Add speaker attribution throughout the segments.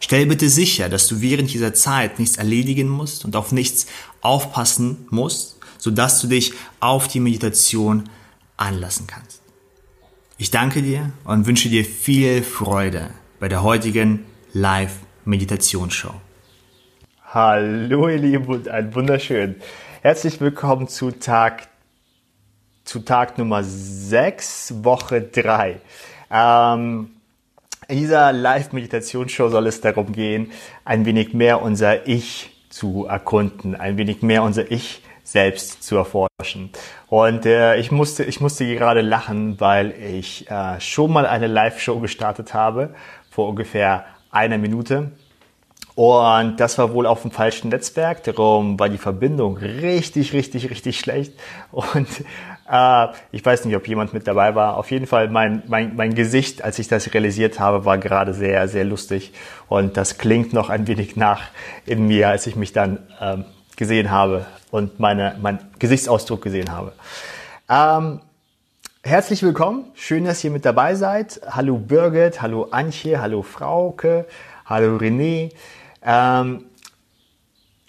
Speaker 1: Stell bitte sicher, dass du während dieser Zeit nichts erledigen musst und auf nichts aufpassen musst, sodass du dich auf die Meditation anlassen kannst. Ich danke dir und wünsche dir viel Freude bei der heutigen Live-Meditationsshow.
Speaker 2: Hallo ihr Lieben und ein wunderschön. Herzlich willkommen zu Tag, zu Tag Nummer 6, Woche 3. Ähm, in dieser Live-Meditationsshow soll es darum gehen, ein wenig mehr unser Ich zu erkunden, ein wenig mehr unser Ich selbst zu erforschen. Und äh, ich musste, ich musste gerade lachen, weil ich äh, schon mal eine Live-Show gestartet habe vor ungefähr einer Minute. Und das war wohl auf dem falschen Netzwerk, darum war die Verbindung richtig, richtig, richtig schlecht. Und äh, ich weiß nicht, ob jemand mit dabei war. Auf jeden Fall, mein, mein, mein Gesicht, als ich das realisiert habe, war gerade sehr, sehr lustig. Und das klingt noch ein wenig nach in mir, als ich mich dann ähm, gesehen habe und meine, mein Gesichtsausdruck gesehen habe. Ähm, herzlich willkommen. Schön, dass ihr mit dabei seid. Hallo Birgit, hallo Antje, hallo Frauke, hallo René. Ähm,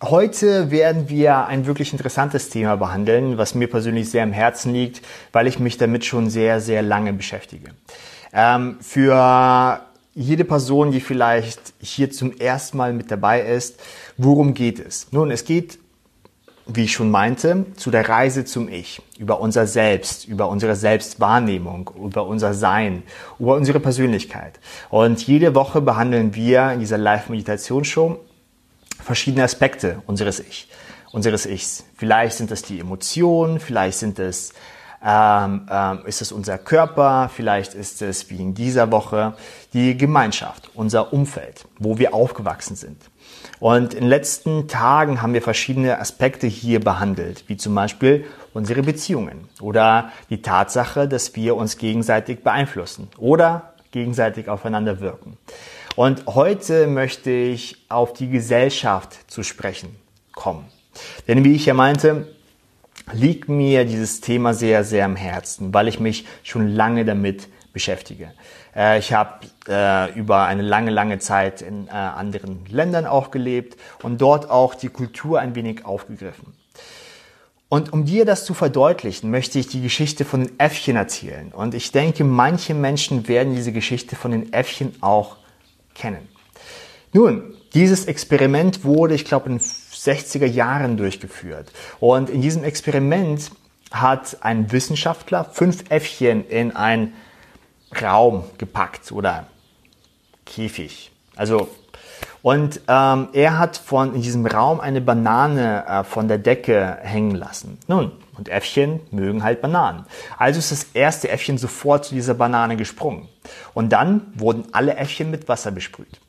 Speaker 2: Heute werden wir ein wirklich interessantes Thema behandeln, was mir persönlich sehr am Herzen liegt, weil ich mich damit schon sehr, sehr lange beschäftige. Ähm, für jede Person, die vielleicht hier zum ersten Mal mit dabei ist, worum geht es? Nun, es geht, wie ich schon meinte, zu der Reise zum Ich, über unser Selbst, über unsere Selbstwahrnehmung, über unser Sein, über unsere Persönlichkeit. Und jede Woche behandeln wir in dieser Live-Meditationsshow verschiedene Aspekte unseres Ich, unseres Ichs. Vielleicht sind es die Emotionen, vielleicht sind es ähm, ähm, ist es unser Körper, vielleicht ist es wie in dieser Woche die Gemeinschaft, unser Umfeld, wo wir aufgewachsen sind. Und in den letzten Tagen haben wir verschiedene Aspekte hier behandelt, wie zum Beispiel unsere Beziehungen oder die Tatsache, dass wir uns gegenseitig beeinflussen oder gegenseitig aufeinander wirken. Und heute möchte ich auf die Gesellschaft zu sprechen kommen. Denn wie ich ja meinte, liegt mir dieses Thema sehr, sehr am Herzen, weil ich mich schon lange damit beschäftige. Äh, ich habe äh, über eine lange, lange Zeit in äh, anderen Ländern auch gelebt und dort auch die Kultur ein wenig aufgegriffen. Und um dir das zu verdeutlichen, möchte ich die Geschichte von den Äffchen erzählen. Und ich denke, manche Menschen werden diese Geschichte von den Äffchen auch kennen. Nun, dieses Experiment wurde, ich glaube, in 60er Jahren durchgeführt. Und in diesem Experiment hat ein Wissenschaftler fünf Äffchen in einen Raum gepackt oder Käfig. Also und ähm, er hat von in diesem Raum eine Banane äh, von der Decke hängen lassen. Nun, und Äffchen mögen halt Bananen. Also ist das erste Äffchen sofort zu dieser Banane gesprungen. Und dann wurden alle Äffchen mit Wasser besprüht.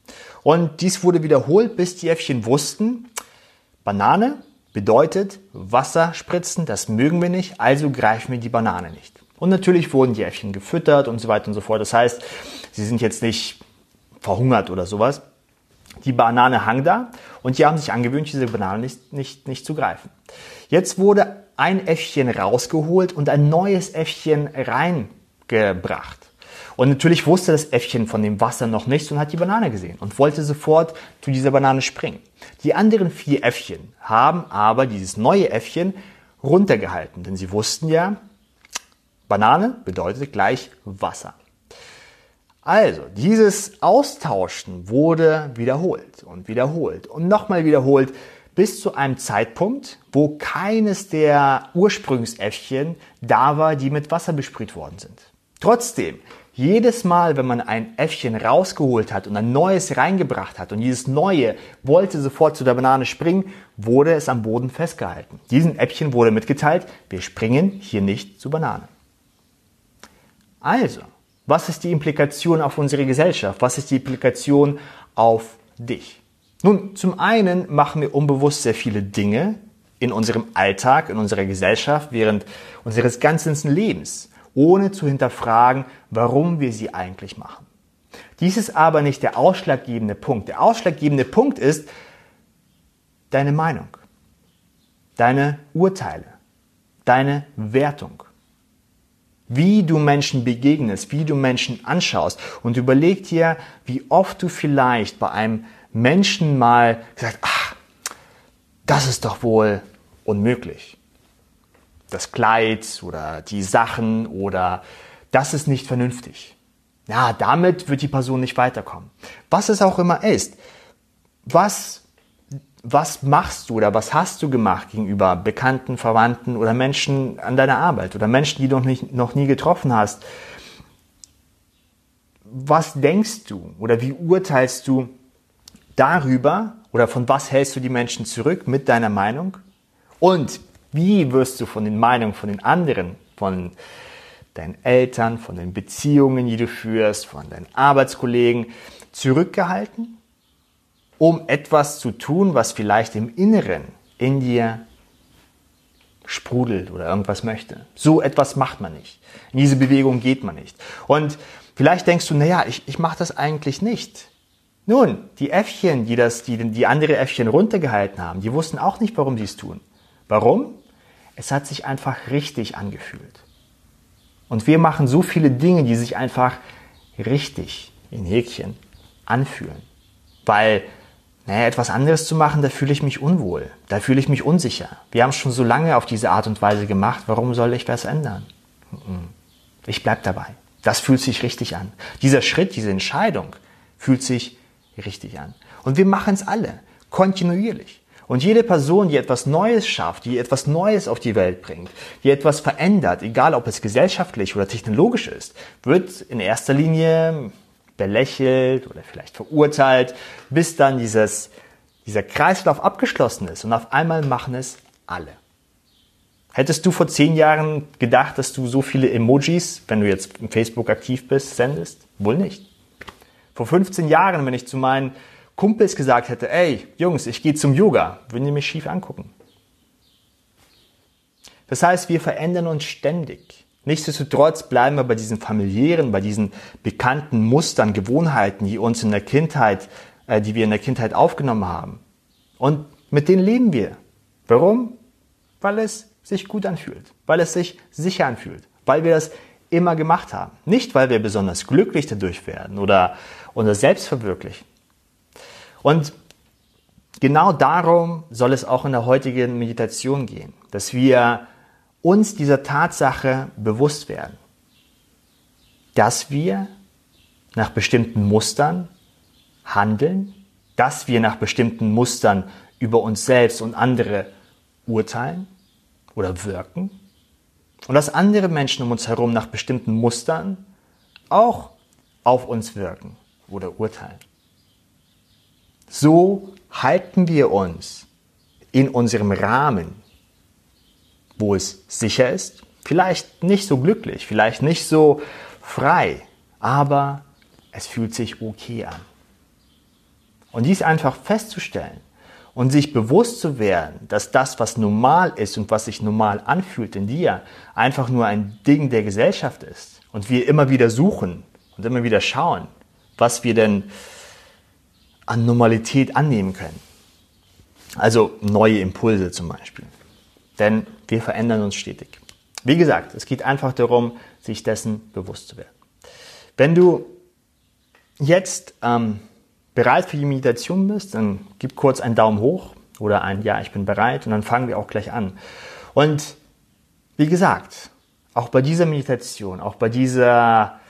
Speaker 2: Und dies wurde wiederholt, bis die Äffchen wussten, Banane bedeutet Wasser spritzen, das mögen wir nicht, also greifen wir die Banane nicht. Und natürlich wurden die Äffchen gefüttert und so weiter und so fort. Das heißt, sie sind jetzt nicht verhungert oder sowas, die Banane hang da und die haben sich angewöhnt, diese Banane nicht, nicht, nicht zu greifen. Jetzt wurde ein Äffchen rausgeholt und ein neues Äffchen reingebracht. Und natürlich wusste das Äffchen von dem Wasser noch nichts und hat die Banane gesehen und wollte sofort zu dieser Banane springen. Die anderen vier Äffchen haben aber dieses neue Äffchen runtergehalten, denn sie wussten ja, Banane bedeutet gleich Wasser. Also, dieses Austauschen wurde wiederholt und wiederholt und nochmal wiederholt bis zu einem Zeitpunkt, wo keines der Ursprungsäffchen da war, die mit Wasser besprüht worden sind. Trotzdem, jedes Mal, wenn man ein Äffchen rausgeholt hat und ein neues reingebracht hat und dieses neue wollte sofort zu der Banane springen, wurde es am Boden festgehalten. Diesen Äffchen wurde mitgeteilt, wir springen hier nicht zur Banane. Also, was ist die Implikation auf unsere Gesellschaft? Was ist die Implikation auf dich? Nun, zum einen machen wir unbewusst sehr viele Dinge in unserem Alltag, in unserer Gesellschaft, während unseres ganzen Lebens, ohne zu hinterfragen, warum wir sie eigentlich machen. Dies ist aber nicht der ausschlaggebende Punkt. Der ausschlaggebende Punkt ist deine Meinung, deine Urteile, deine Wertung. Wie du Menschen begegnest, wie du Menschen anschaust und überleg dir, wie oft du vielleicht bei einem Menschen mal gesagt, ach, das ist doch wohl unmöglich. Das Kleid oder die Sachen oder das ist nicht vernünftig. Ja, damit wird die Person nicht weiterkommen. Was es auch immer ist, was, was machst du oder was hast du gemacht gegenüber Bekannten, Verwandten oder Menschen an deiner Arbeit oder Menschen, die du noch, nicht, noch nie getroffen hast? Was denkst du oder wie urteilst du darüber oder von was hältst du die Menschen zurück mit deiner Meinung? Und wie wirst du von den Meinungen von den anderen, von deinen Eltern, von den Beziehungen, die du führst, von deinen Arbeitskollegen zurückgehalten, um etwas zu tun, was vielleicht im Inneren in dir sprudelt oder irgendwas möchte. So etwas macht man nicht. In diese Bewegung geht man nicht. Und vielleicht denkst du, naja, ich, ich mache das eigentlich nicht. Nun, die Äffchen, die, das, die, die andere Äffchen runtergehalten haben, die wussten auch nicht, warum sie es tun. Warum? Es hat sich einfach richtig angefühlt. Und wir machen so viele Dinge, die sich einfach richtig in Häkchen anfühlen. Weil, naja, etwas anderes zu machen, da fühle ich mich unwohl, da fühle ich mich unsicher. Wir haben es schon so lange auf diese Art und Weise gemacht, warum soll ich was ändern? Ich bleib dabei. Das fühlt sich richtig an. Dieser Schritt, diese Entscheidung fühlt sich richtig an. Und wir machen es alle, kontinuierlich. Und jede Person, die etwas Neues schafft, die etwas Neues auf die Welt bringt, die etwas verändert, egal ob es gesellschaftlich oder technologisch ist, wird in erster Linie belächelt oder vielleicht verurteilt, bis dann dieses, dieser Kreislauf abgeschlossen ist und auf einmal machen es alle. Hättest du vor zehn Jahren gedacht, dass du so viele Emojis, wenn du jetzt im Facebook aktiv bist, sendest? Wohl nicht. Vor 15 Jahren, wenn ich zu meinen Kumpels gesagt hätte, ey, Jungs, ich gehe zum Yoga, würden die mich schief angucken. Das heißt, wir verändern uns ständig. Nichtsdestotrotz bleiben wir bei diesen familiären, bei diesen bekannten Mustern, Gewohnheiten, die uns in der Kindheit, äh, die wir in der Kindheit aufgenommen haben. Und mit denen leben wir. Warum? Weil es sich gut anfühlt, weil es sich sicher anfühlt, weil wir das immer gemacht haben. Nicht, weil wir besonders glücklich dadurch werden oder unser Selbst verwirklichen. Und genau darum soll es auch in der heutigen Meditation gehen, dass wir uns dieser Tatsache bewusst werden, dass wir nach bestimmten Mustern handeln, dass wir nach bestimmten Mustern über uns selbst und andere urteilen oder wirken und dass andere Menschen um uns herum nach bestimmten Mustern auch auf uns wirken oder urteilen. So halten wir uns in unserem Rahmen, wo es sicher ist, vielleicht nicht so glücklich, vielleicht nicht so frei, aber es fühlt sich okay an. Und dies einfach festzustellen und sich bewusst zu werden, dass das, was normal ist und was sich normal anfühlt in dir, einfach nur ein Ding der Gesellschaft ist. Und wir immer wieder suchen und immer wieder schauen, was wir denn an Normalität annehmen können. Also neue Impulse zum Beispiel. Denn wir verändern uns stetig. Wie gesagt, es geht einfach darum, sich dessen bewusst zu werden. Wenn du jetzt ähm, bereit für die Meditation bist, dann gib kurz einen Daumen hoch oder ein Ja, ich bin bereit und dann fangen wir auch gleich an. Und wie gesagt, auch bei dieser Meditation, auch bei dieser,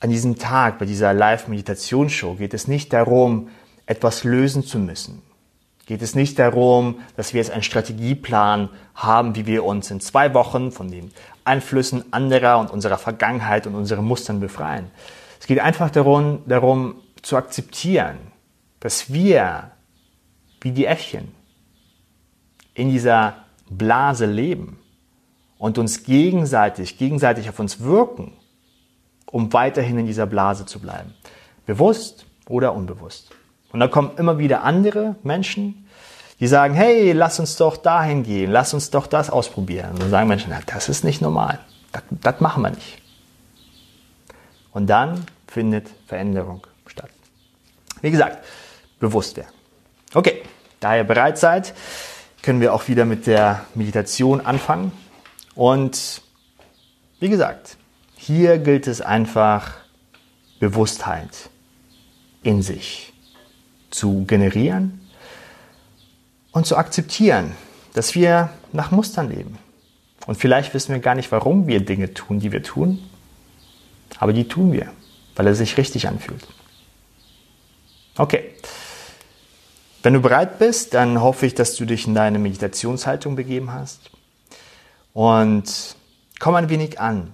Speaker 2: an diesem Tag, bei dieser Live-Meditationsshow geht es nicht darum, etwas lösen zu müssen. Geht es nicht darum, dass wir jetzt einen Strategieplan haben, wie wir uns in zwei Wochen von den Einflüssen anderer und unserer Vergangenheit und unseren Mustern befreien. Es geht einfach darum, darum zu akzeptieren, dass wir, wie die Äffchen, in dieser Blase leben und uns gegenseitig, gegenseitig auf uns wirken, um weiterhin in dieser Blase zu bleiben. Bewusst oder unbewusst. Und da kommen immer wieder andere Menschen, die sagen, hey, lass uns doch dahin gehen, lass uns doch das ausprobieren. Und dann sagen Menschen, na, das ist nicht normal, das, das machen wir nicht. Und dann findet Veränderung statt. Wie gesagt, bewusst werden. Okay, da ihr bereit seid, können wir auch wieder mit der Meditation anfangen. Und wie gesagt, hier gilt es einfach, Bewusstheit in sich zu generieren und zu akzeptieren, dass wir nach Mustern leben. Und vielleicht wissen wir gar nicht, warum wir Dinge tun, die wir tun, aber die tun wir, weil es sich richtig anfühlt. Okay. Wenn du bereit bist, dann hoffe ich, dass du dich in deine Meditationshaltung begeben hast. Und komm ein wenig an.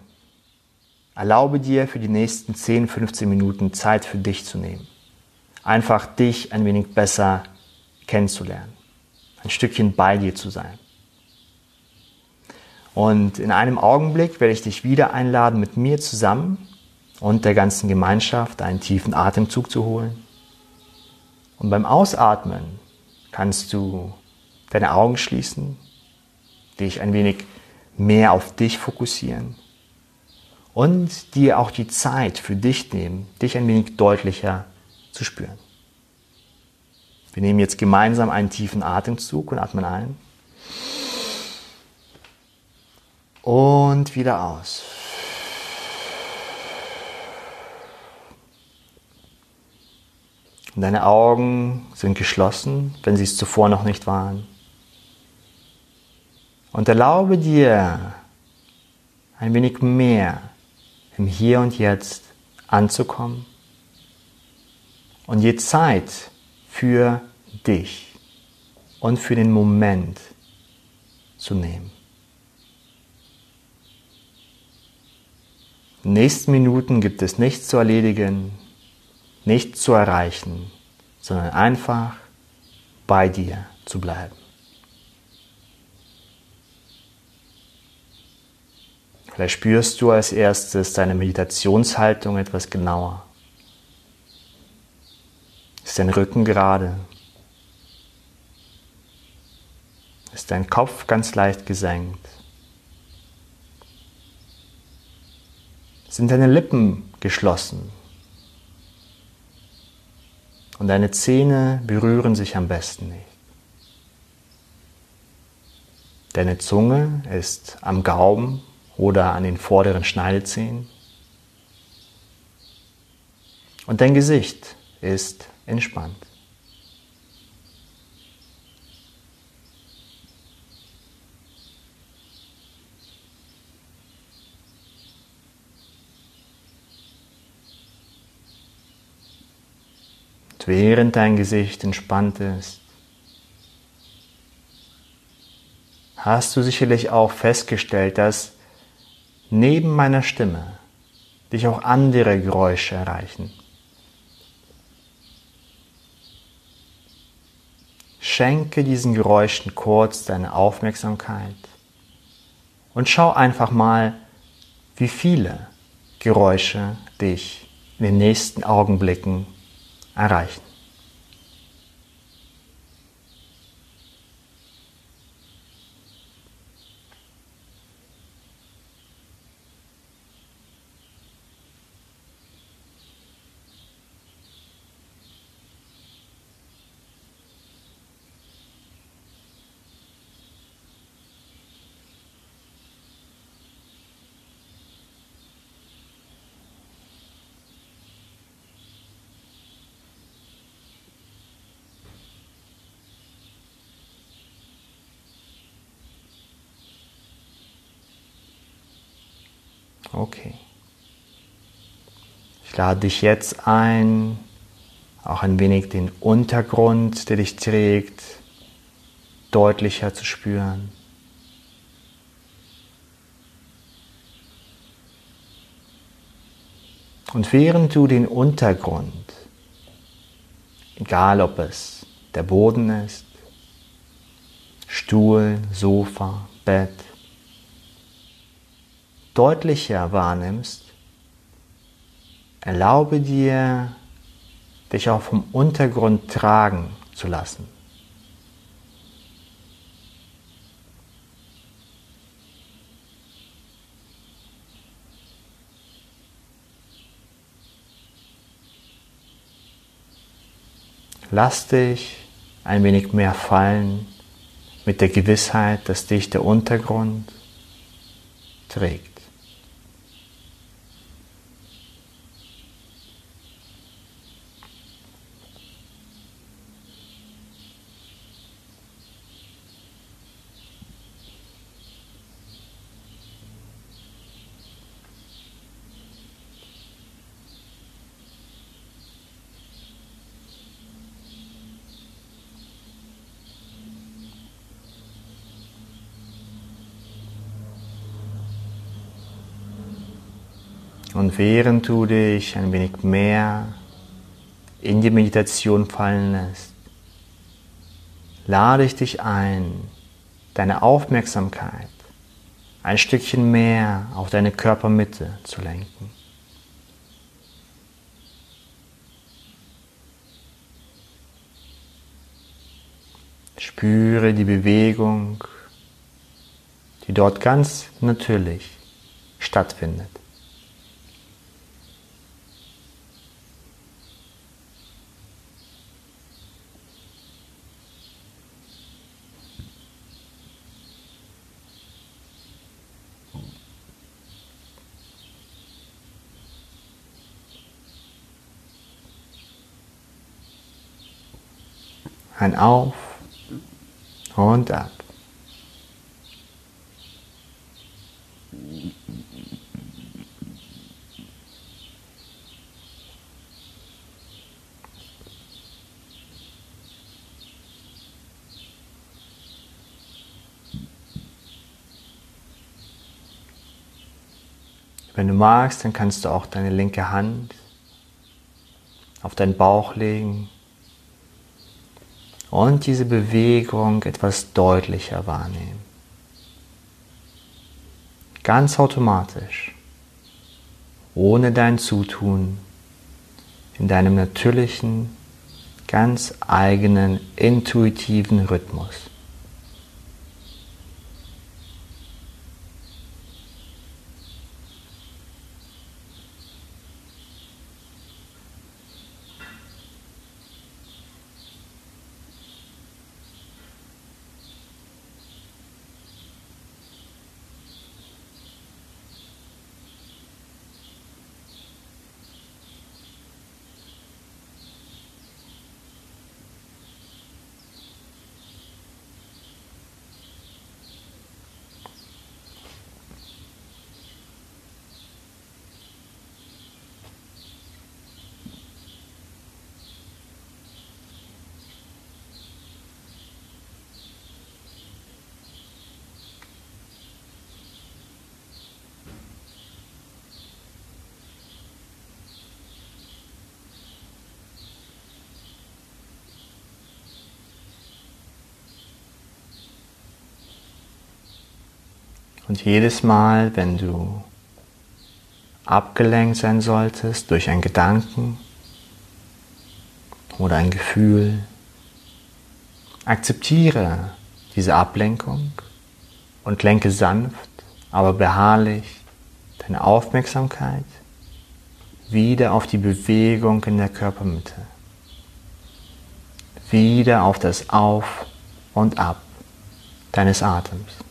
Speaker 2: Erlaube dir für die nächsten 10, 15 Minuten Zeit für dich zu nehmen. Einfach dich ein wenig besser kennenzulernen. Ein Stückchen bei dir zu sein. Und in einem Augenblick werde ich dich wieder einladen, mit mir zusammen und der ganzen Gemeinschaft einen tiefen Atemzug zu holen und beim Ausatmen kannst du deine Augen schließen, dich ein wenig mehr auf dich fokussieren und dir auch die Zeit für dich nehmen, dich ein wenig deutlicher zu spüren. Wir nehmen jetzt gemeinsam einen tiefen Atemzug und atmen ein. Und wieder aus. Und deine Augen sind geschlossen, wenn sie es zuvor noch nicht waren. Und erlaube dir ein wenig mehr im Hier und Jetzt anzukommen und je Zeit für dich und für den Moment zu nehmen. In den nächsten Minuten gibt es nichts zu erledigen, nicht zu erreichen, sondern einfach bei dir zu bleiben. Vielleicht spürst du als erstes deine Meditationshaltung etwas genauer. Ist dein Rücken gerade? Ist dein Kopf ganz leicht gesenkt? Sind deine Lippen geschlossen? und deine Zähne berühren sich am besten nicht. Deine Zunge ist am Gaumen oder an den vorderen Schneidezähnen. Und dein Gesicht ist entspannt. während dein Gesicht entspannt ist, hast du sicherlich auch festgestellt, dass neben meiner Stimme dich auch andere Geräusche erreichen. Schenke diesen Geräuschen kurz deine Aufmerksamkeit und schau einfach mal, wie viele Geräusche dich in den nächsten Augenblicken erreichen. Okay. Ich lade dich jetzt ein, auch ein wenig den Untergrund, der dich trägt, deutlicher zu spüren. Und während du den Untergrund, egal ob es der Boden ist, Stuhl, Sofa, Bett, deutlicher wahrnimmst, erlaube dir dich auch vom Untergrund tragen zu lassen. Lass dich ein wenig mehr fallen mit der Gewissheit, dass dich der Untergrund trägt. Während du dich ein wenig mehr in die Meditation fallen lässt, lade ich dich ein, deine Aufmerksamkeit ein Stückchen mehr auf deine Körpermitte zu lenken. Spüre die Bewegung, die dort ganz natürlich stattfindet. Ein Auf und ab. Wenn du magst, dann kannst du auch deine linke Hand auf deinen Bauch legen und diese Bewegung etwas deutlicher wahrnehmen. Ganz automatisch, ohne dein Zutun, in deinem natürlichen, ganz eigenen, intuitiven Rhythmus. Und jedes Mal, wenn du abgelenkt sein solltest durch einen Gedanken oder ein Gefühl, akzeptiere diese Ablenkung und lenke sanft, aber beharrlich deine Aufmerksamkeit wieder auf die Bewegung in der Körpermitte, wieder auf das Auf und Ab deines Atems.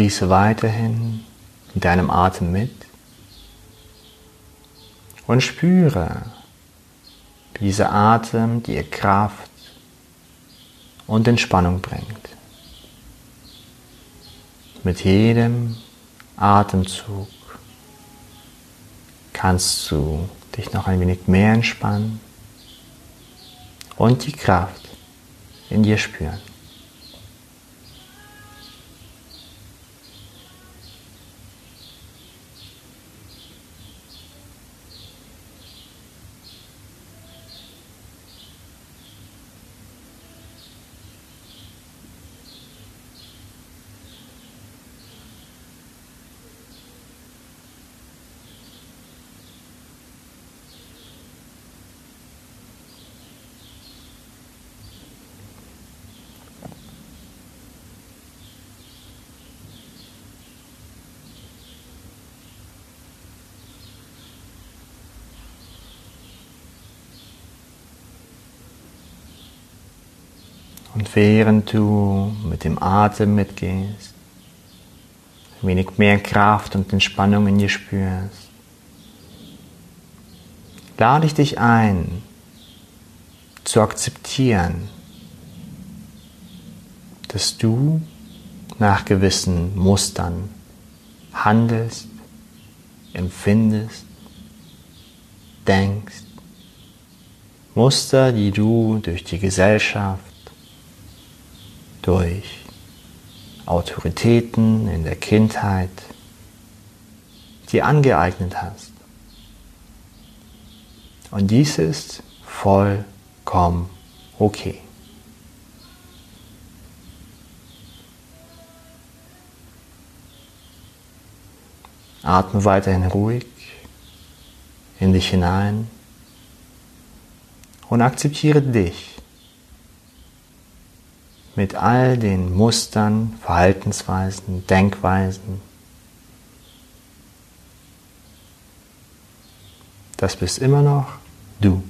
Speaker 2: Fließe weiterhin mit deinem Atem mit und spüre, wie dieser Atem dir Kraft und Entspannung bringt. Mit jedem Atemzug kannst du dich noch ein wenig mehr entspannen und die Kraft in dir spüren. Und während du mit dem Atem mitgehst, ein wenig mehr Kraft und Entspannung in dir spürst, lade ich dich ein, zu akzeptieren, dass du nach gewissen Mustern handelst, empfindest, denkst. Muster, die du durch die Gesellschaft, durch Autoritäten in der Kindheit dir angeeignet hast. Und dies ist vollkommen okay. Atme weiterhin ruhig in dich hinein und akzeptiere dich mit all den Mustern, Verhaltensweisen, Denkweisen. Das bist immer noch du.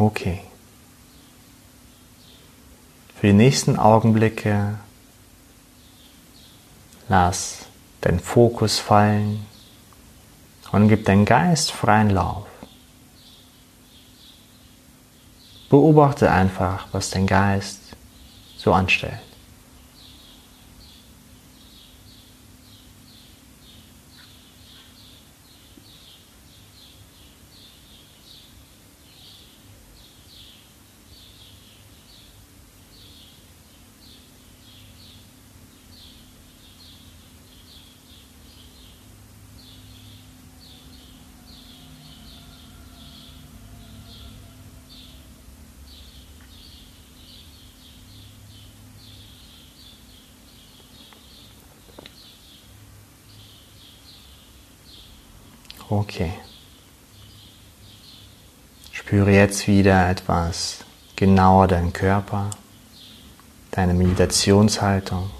Speaker 2: Okay. Für die nächsten Augenblicke lass deinen Fokus fallen und gib deinen Geist freien Lauf. Beobachte einfach, was dein Geist so anstellt. Okay. Spüre jetzt wieder etwas genauer deinen Körper, deine Meditationshaltung.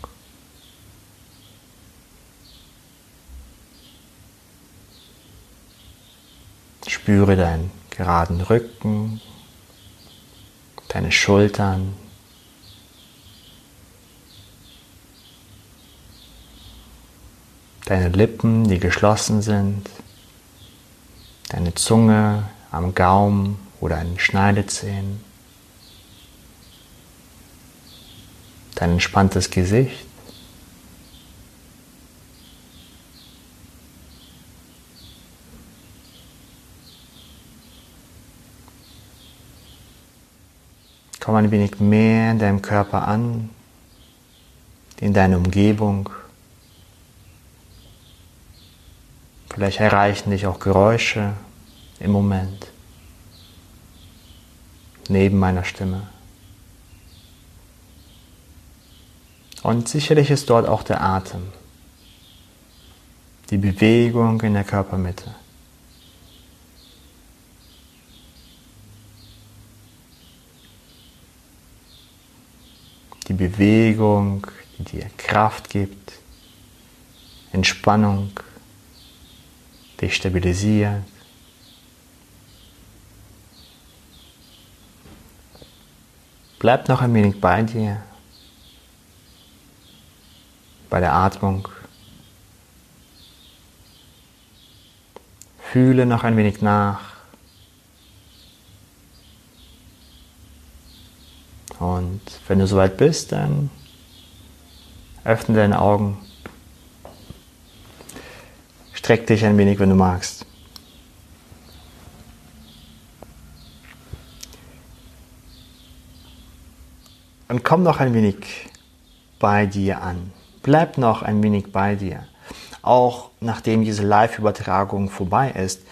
Speaker 2: Spüre deinen geraden Rücken, deine Schultern, deine Lippen, die geschlossen sind, deine Zunge am Gaumen oder an den Schneidezähnen, dein entspanntes Gesicht. Komm ein wenig mehr in deinem Körper an, in deine Umgebung. Vielleicht erreichen dich auch Geräusche im Moment neben meiner Stimme. Und sicherlich ist dort auch der Atem, die Bewegung in der Körpermitte. Die Bewegung, die dir Kraft gibt, Entspannung, dich stabilisiert. Bleib noch ein wenig bei dir, bei der Atmung. Fühle noch ein wenig nach. Und wenn du soweit bist, dann öffne deine Augen. Streck dich ein wenig, wenn du magst. Und komm noch ein wenig bei dir an. Bleib noch ein wenig bei dir. Auch nachdem diese Live-Übertragung vorbei ist,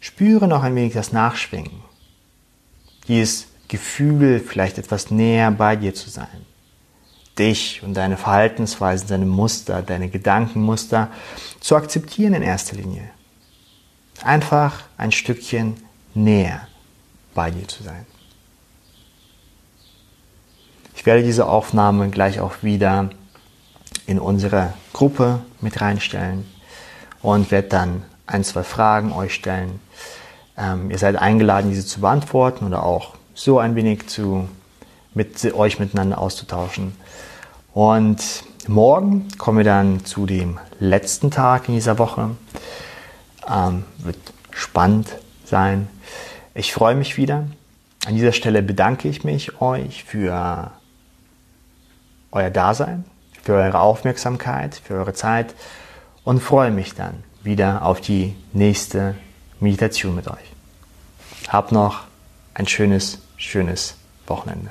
Speaker 2: spüre noch ein wenig das Nachschwingen. Dieses Gefühl, vielleicht etwas näher bei dir zu sein. Dich und deine Verhaltensweisen, deine Muster, deine Gedankenmuster zu akzeptieren in erster Linie. Einfach ein Stückchen näher bei dir zu sein. Ich werde diese Aufnahme gleich auch wieder in unsere Gruppe mit reinstellen und werde dann ein, zwei Fragen euch stellen. Ähm, ihr seid eingeladen, diese zu beantworten oder auch so ein wenig zu, mit euch miteinander auszutauschen. Und morgen kommen wir dann zu dem letzten Tag in dieser Woche. Ähm, wird spannend sein. Ich freue mich wieder. An dieser Stelle bedanke ich mich euch für euer Dasein, für eure Aufmerksamkeit, für eure Zeit und freue mich dann wieder auf die nächste Meditation mit euch. Habt noch ein schönes, schönes Wochenende.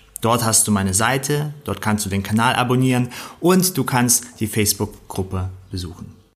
Speaker 1: Dort hast du meine Seite, dort kannst du den Kanal abonnieren und du kannst die Facebook-Gruppe besuchen.